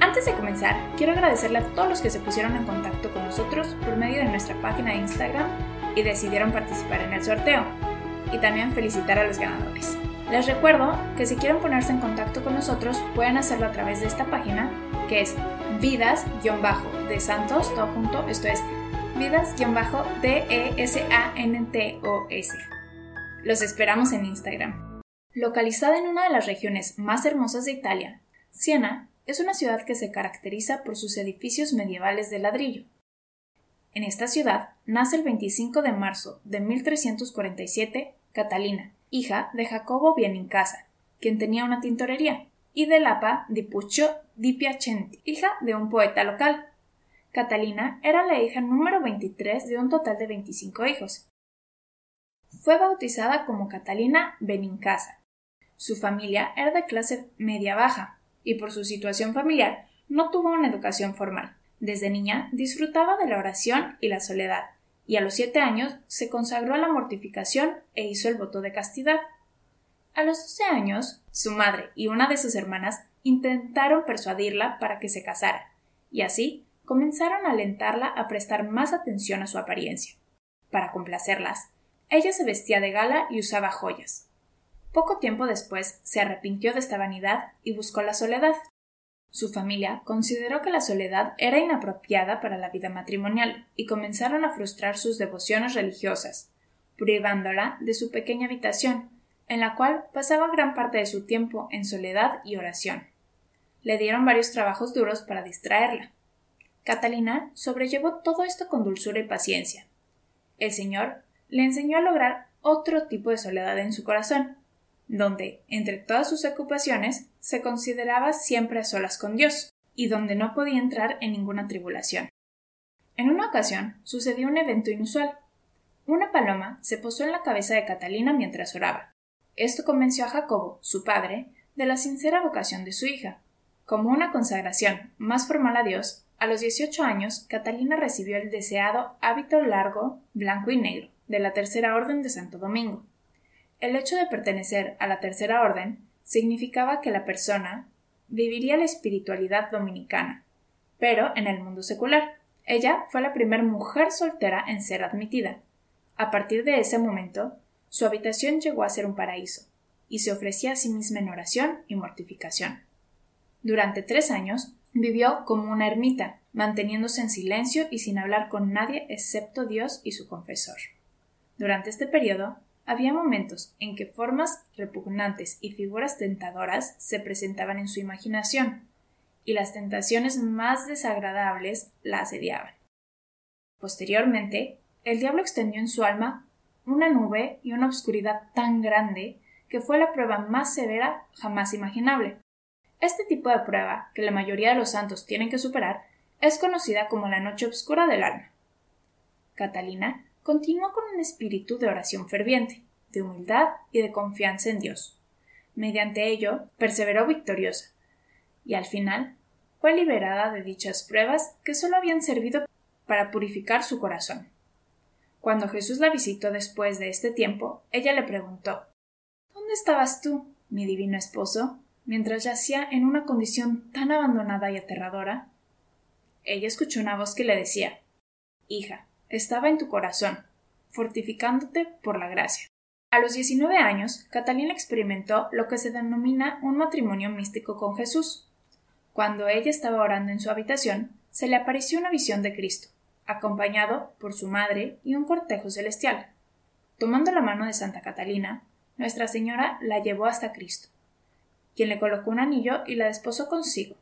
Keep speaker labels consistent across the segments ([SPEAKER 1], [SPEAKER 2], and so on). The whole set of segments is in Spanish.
[SPEAKER 1] Antes de comenzar, quiero agradecerle a todos los que se pusieron en contacto con nosotros por medio de nuestra página de Instagram y decidieron participar en el sorteo, y también felicitar a los ganadores. Les recuerdo que si quieren ponerse en contacto con nosotros pueden hacerlo a través de esta página que es vidas-de santos, todo junto, esto es vidas-d-e-s-a-n-t-o-s. Los esperamos en Instagram. Localizada en una de las regiones más hermosas de Italia, Siena es una ciudad que se caracteriza por sus edificios medievales de ladrillo. En esta ciudad nace el 25 de marzo de 1347 Catalina, hija de Jacobo Bienincasa, quien tenía una tintorería, y de Lapa di Puccio di Piacenti, hija de un poeta local. Catalina era la hija número 23 de un total de 25 hijos. Fue bautizada como Catalina Benincasa. Su familia era de clase media baja, y por su situación familiar no tuvo una educación formal. Desde niña disfrutaba de la oración y la soledad, y a los siete años se consagró a la mortificación e hizo el voto de castidad. A los doce años, su madre y una de sus hermanas intentaron persuadirla para que se casara, y así comenzaron a alentarla a prestar más atención a su apariencia. Para complacerlas, ella se vestía de gala y usaba joyas. Poco tiempo después se arrepintió de esta vanidad y buscó la soledad. Su familia consideró que la soledad era inapropiada para la vida matrimonial y comenzaron a frustrar sus devociones religiosas, privándola de su pequeña habitación, en la cual pasaba gran parte de su tiempo en soledad y oración. Le dieron varios trabajos duros para distraerla. Catalina sobrellevó todo esto con dulzura y paciencia. El Señor le enseñó a lograr otro tipo de soledad en su corazón, donde, entre todas sus ocupaciones, se consideraba siempre a solas con Dios, y donde no podía entrar en ninguna tribulación. En una ocasión sucedió un evento inusual. Una paloma se posó en la cabeza de Catalina mientras oraba. Esto convenció a Jacobo, su padre, de la sincera vocación de su hija. Como una consagración más formal a Dios, a los 18 años, Catalina recibió el deseado hábito largo, blanco y negro, de la Tercera Orden de Santo Domingo. El hecho de pertenecer a la Tercera Orden significaba que la persona viviría la espiritualidad dominicana, pero en el mundo secular. Ella fue la primera mujer soltera en ser admitida. A partir de ese momento, su habitación llegó a ser un paraíso, y se ofrecía a sí misma en oración y mortificación. Durante tres años vivió como una ermita, manteniéndose en silencio y sin hablar con nadie excepto Dios y su confesor. Durante este periodo había momentos en que formas repugnantes y figuras tentadoras se presentaban en su imaginación, y las tentaciones más desagradables la asediaban. Posteriormente, el diablo extendió en su alma una nube y una obscuridad tan grande que fue la prueba más severa jamás imaginable. Este tipo de prueba, que la mayoría de los santos tienen que superar, es conocida como la noche oscura del alma. Catalina continuó con un espíritu de oración ferviente, de humildad y de confianza en Dios. Mediante ello, perseveró victoriosa, y al final fue liberada de dichas pruebas que solo habían servido para purificar su corazón. Cuando Jesús la visitó después de este tiempo, ella le preguntó ¿Dónde estabas tú, mi divino esposo, mientras yacía en una condición tan abandonada y aterradora? Ella escuchó una voz que le decía Hija, estaba en tu corazón, fortificándote por la gracia. A los 19 años, Catalina experimentó lo que se denomina un matrimonio místico con Jesús. Cuando ella estaba orando en su habitación, se le apareció una visión de Cristo, acompañado por su madre y un cortejo celestial. Tomando la mano de Santa Catalina, Nuestra Señora la llevó hasta Cristo, quien le colocó un anillo y la desposó consigo,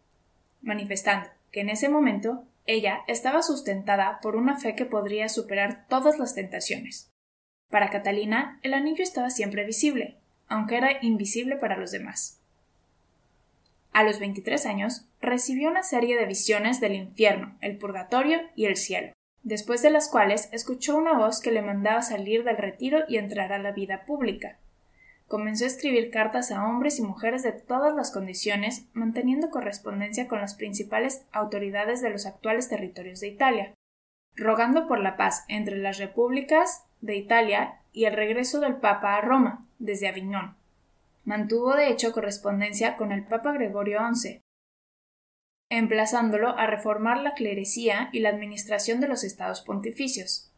[SPEAKER 1] manifestando que en ese momento ella estaba sustentada por una fe que podría superar todas las tentaciones. Para Catalina, el anillo estaba siempre visible, aunque era invisible para los demás. A los 23 años, recibió una serie de visiones del infierno, el purgatorio y el cielo. después de las cuales escuchó una voz que le mandaba salir del retiro y entrar a la vida pública. Comenzó a escribir cartas a hombres y mujeres de todas las condiciones, manteniendo correspondencia con las principales autoridades de los actuales territorios de Italia, rogando por la paz entre las repúblicas de Italia y el regreso del Papa a Roma, desde Aviñón. Mantuvo de hecho correspondencia con el Papa Gregorio XI, emplazándolo a reformar la clerecía y la administración de los estados pontificios.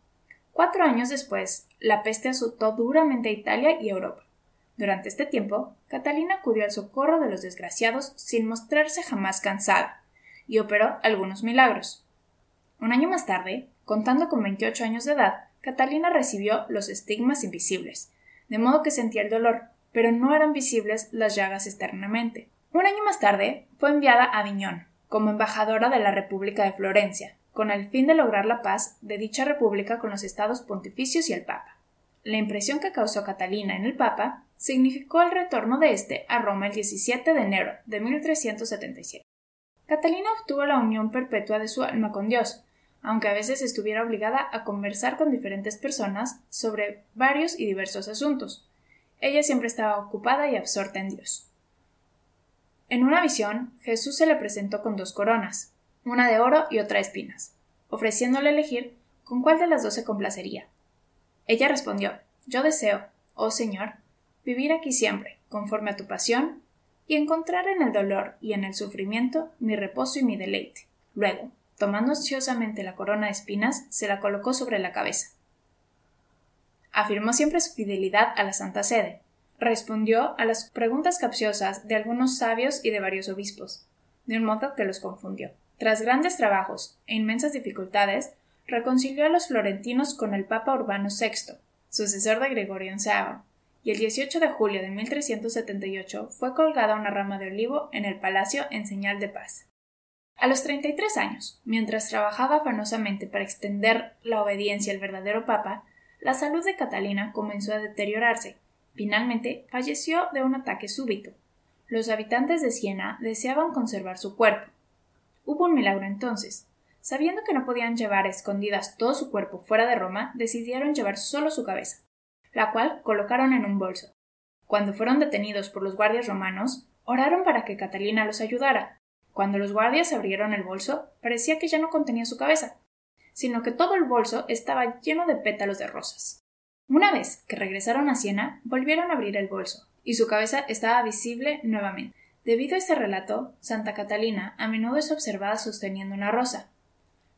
[SPEAKER 1] Cuatro años después, la peste azotó duramente a Italia y Europa. Durante este tiempo, Catalina acudió al socorro de los desgraciados sin mostrarse jamás cansada, y operó algunos milagros. Un año más tarde, contando con 28 años de edad, Catalina recibió los estigmas invisibles, de modo que sentía el dolor, pero no eran visibles las llagas externamente. Un año más tarde, fue enviada a Aviñón, como embajadora de la República de Florencia, con el fin de lograr la paz de dicha república con los estados pontificios y el Papa. La impresión que causó Catalina en el Papa significó el retorno de éste a Roma el 17 de enero de 1377. Catalina obtuvo la unión perpetua de su alma con Dios, aunque a veces estuviera obligada a conversar con diferentes personas sobre varios y diversos asuntos. Ella siempre estaba ocupada y absorta en Dios. En una visión, Jesús se le presentó con dos coronas, una de oro y otra de espinas, ofreciéndole elegir con cuál de las dos se complacería. Ella respondió Yo deseo, oh Señor, vivir aquí siempre, conforme a tu pasión, y encontrar en el dolor y en el sufrimiento mi reposo y mi deleite. Luego, tomando ansiosamente la corona de espinas, se la colocó sobre la cabeza. Afirmó siempre su fidelidad a la Santa Sede, respondió a las preguntas capciosas de algunos sabios y de varios obispos, de un modo que los confundió. Tras grandes trabajos e inmensas dificultades, reconcilió a los florentinos con el Papa Urbano VI, sucesor de Gregorio XI, y el 18 de julio de 1378 fue colgada una rama de olivo en el palacio en señal de paz. A los 33 años, mientras trabajaba afanosamente para extender la obediencia al verdadero Papa, la salud de Catalina comenzó a deteriorarse Finalmente falleció de un ataque súbito. Los habitantes de Siena deseaban conservar su cuerpo. Hubo un milagro entonces. Sabiendo que no podían llevar escondidas todo su cuerpo fuera de Roma, decidieron llevar solo su cabeza, la cual colocaron en un bolso. Cuando fueron detenidos por los guardias romanos, oraron para que Catalina los ayudara. Cuando los guardias abrieron el bolso, parecía que ya no contenía su cabeza, sino que todo el bolso estaba lleno de pétalos de rosas. Una vez que regresaron a Siena, volvieron a abrir el bolso, y su cabeza estaba visible nuevamente. Debido a este relato, Santa Catalina a menudo es observada sosteniendo una rosa.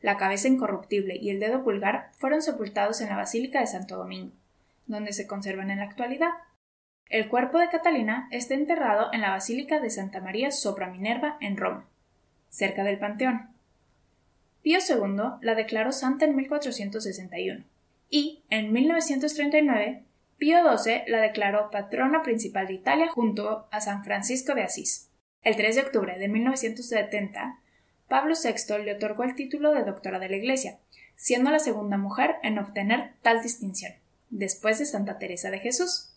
[SPEAKER 1] La cabeza incorruptible y el dedo pulgar fueron sepultados en la Basílica de Santo Domingo, donde se conservan en la actualidad. El cuerpo de Catalina está enterrado en la Basílica de Santa María sopra Minerva en Roma, cerca del Panteón. Pío II la declaró santa en 1461 y, en 1939, Pío XII la declaró patrona principal de Italia junto a San Francisco de Asís. El 3 de octubre de 1970, Pablo VI le otorgó el título de doctora de la Iglesia, siendo la segunda mujer en obtener tal distinción, después de Santa Teresa de Jesús.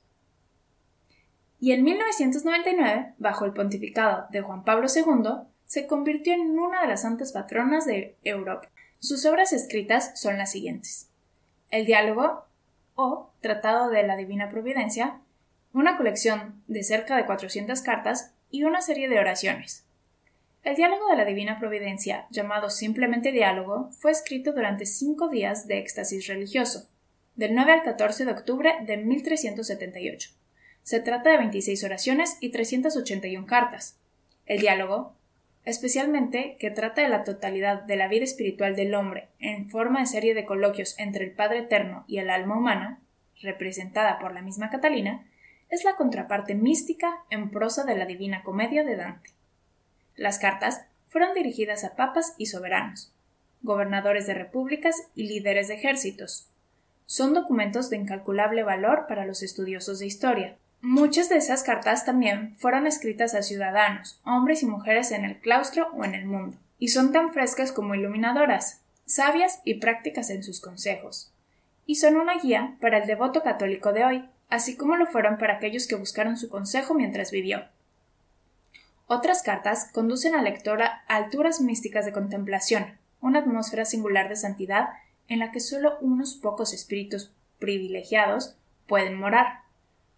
[SPEAKER 1] Y en 1999, bajo el pontificado de Juan Pablo II, se convirtió en una de las santas patronas de Europa. Sus obras escritas son las siguientes el diálogo o Tratado de la Divina Providencia, una colección de cerca de 400 cartas y una serie de oraciones. El diálogo de la Divina Providencia, llamado simplemente diálogo, fue escrito durante cinco días de éxtasis religioso, del 9 al 14 de octubre de 1378. Se trata de 26 oraciones y 381 cartas. El diálogo especialmente que trata de la totalidad de la vida espiritual del hombre en forma de serie de coloquios entre el Padre Eterno y el alma humana, representada por la misma Catalina, es la contraparte mística en prosa de la Divina Comedia de Dante. Las cartas fueron dirigidas a papas y soberanos, gobernadores de repúblicas y líderes de ejércitos. Son documentos de incalculable valor para los estudiosos de historia, Muchas de esas cartas también fueron escritas a ciudadanos, hombres y mujeres en el claustro o en el mundo, y son tan frescas como iluminadoras, sabias y prácticas en sus consejos. Y son una guía para el devoto católico de hoy, así como lo fueron para aquellos que buscaron su consejo mientras vivió. Otras cartas conducen al lector a alturas místicas de contemplación, una atmósfera singular de santidad en la que solo unos pocos espíritus privilegiados pueden morar.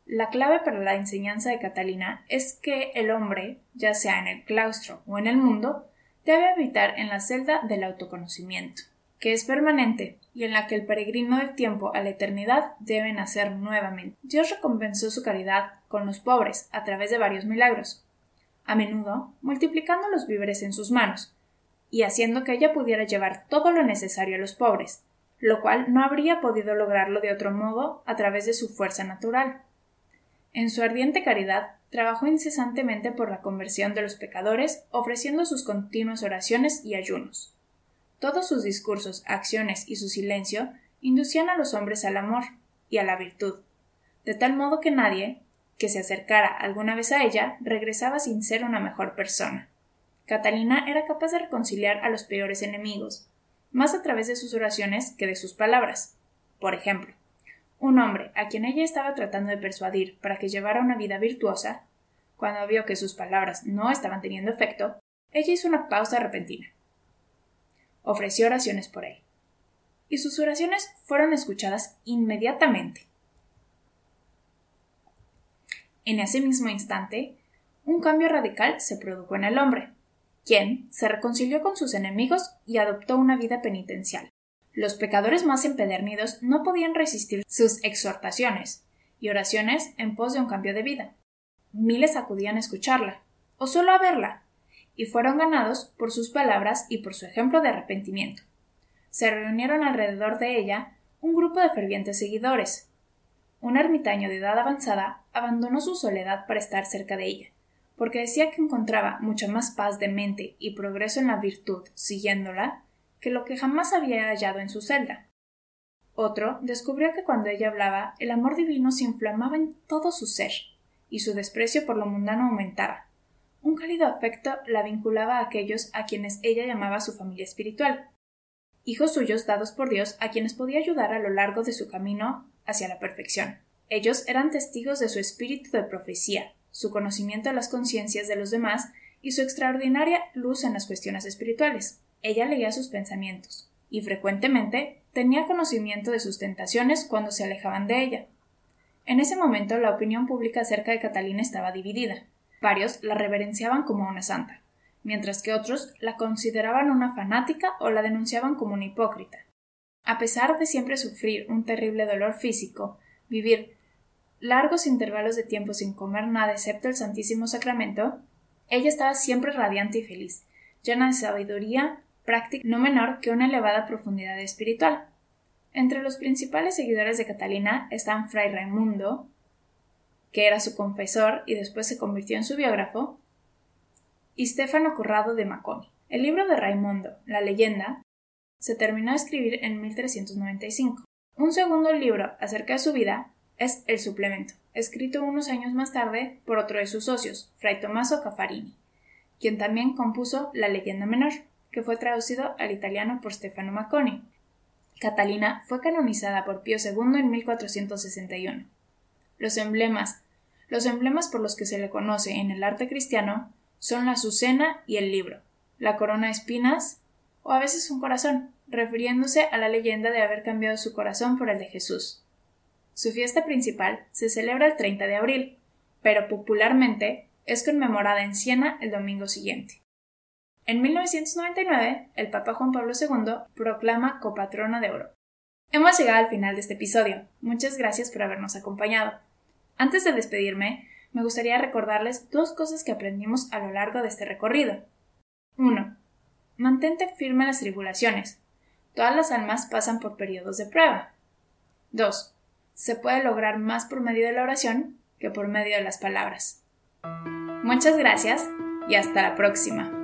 [SPEAKER 1] La clave para la enseñanza de Catalina es que el hombre, ya sea en el claustro o en el mundo, debe habitar en la celda del autoconocimiento, que es permanente y en la que el peregrino del tiempo a la eternidad debe nacer nuevamente. Dios recompensó su caridad con los pobres a través de varios milagros, a menudo multiplicando los víveres en sus manos, y haciendo que ella pudiera llevar todo lo necesario a los pobres, lo cual no habría podido lograrlo de otro modo a través de su fuerza natural. En su ardiente caridad, trabajó incesantemente por la conversión de los pecadores, ofreciendo sus continuas oraciones y ayunos. Todos sus discursos, acciones y su silencio inducían a los hombres al amor y a la virtud, de tal modo que nadie, que se acercara alguna vez a ella, regresaba sin ser una mejor persona. Catalina era capaz de reconciliar a los peores enemigos, más a través de sus oraciones que de sus palabras. Por ejemplo, un hombre a quien ella estaba tratando de persuadir para que llevara una vida virtuosa, cuando vio que sus palabras no estaban teniendo efecto, ella hizo una pausa repentina. Ofreció oraciones por él. Y sus oraciones fueron escuchadas inmediatamente. En ese mismo instante, un cambio radical se produjo en el hombre, quien se reconcilió con sus enemigos y adoptó una vida penitencial. Los pecadores más empedernidos no podían resistir sus exhortaciones y oraciones en pos de un cambio de vida. Miles acudían a escucharla, o solo a verla, y fueron ganados por sus palabras y por su ejemplo de arrepentimiento. Se reunieron alrededor de ella un grupo de fervientes seguidores. Un ermitaño de edad avanzada abandonó su soledad para estar cerca de ella, porque decía que encontraba mucha más paz de mente y progreso en la virtud siguiéndola que lo que jamás había hallado en su celda. Otro descubrió que cuando ella hablaba el amor divino se inflamaba en todo su ser, y su desprecio por lo mundano aumentaba. Un cálido afecto la vinculaba a aquellos a quienes ella llamaba su familia espiritual, hijos suyos dados por Dios a quienes podía ayudar a lo largo de su camino hacia la perfección. Ellos eran testigos de su espíritu de profecía, su conocimiento de las conciencias de los demás y su extraordinaria luz en las cuestiones espirituales. Ella leía sus pensamientos, y frecuentemente tenía conocimiento de sus tentaciones cuando se alejaban de ella. En ese momento la opinión pública acerca de Catalina estaba dividida. Varios la reverenciaban como una santa, mientras que otros la consideraban una fanática o la denunciaban como una hipócrita. A pesar de siempre sufrir un terrible dolor físico, vivir largos intervalos de tiempo sin comer nada excepto el Santísimo Sacramento, ella estaba siempre radiante y feliz, llena de sabiduría práctica no menor que una elevada profundidad espiritual. Entre los principales seguidores de Catalina están Fray Raimundo, que era su confesor y después se convirtió en su biógrafo, y Stefano Corrado de Maconi. El libro de Raimundo, La leyenda, se terminó de escribir en 1395. Un segundo libro acerca de su vida es El suplemento, escrito unos años más tarde por otro de sus socios, Fray Tommaso Caffarini, quien también compuso La leyenda menor que fue traducido al italiano por Stefano Macconi. Catalina fue canonizada por Pío II en 1461. Los emblemas, los emblemas por los que se le conoce en el arte cristiano son la azucena y el libro, la corona de espinas o a veces un corazón, refiriéndose a la leyenda de haber cambiado su corazón por el de Jesús. Su fiesta principal se celebra el 30 de abril, pero popularmente es conmemorada en Siena el domingo siguiente. En 1999, el Papa Juan Pablo II proclama copatrona de oro. Hemos llegado al final de este episodio. Muchas gracias por habernos acompañado. Antes de despedirme, me gustaría recordarles dos cosas que aprendimos a lo largo de este recorrido. 1. Mantente firme en las tribulaciones. Todas las almas pasan por periodos de prueba. 2. Se puede lograr más por medio de la oración que por medio de las palabras. Muchas gracias y hasta la próxima.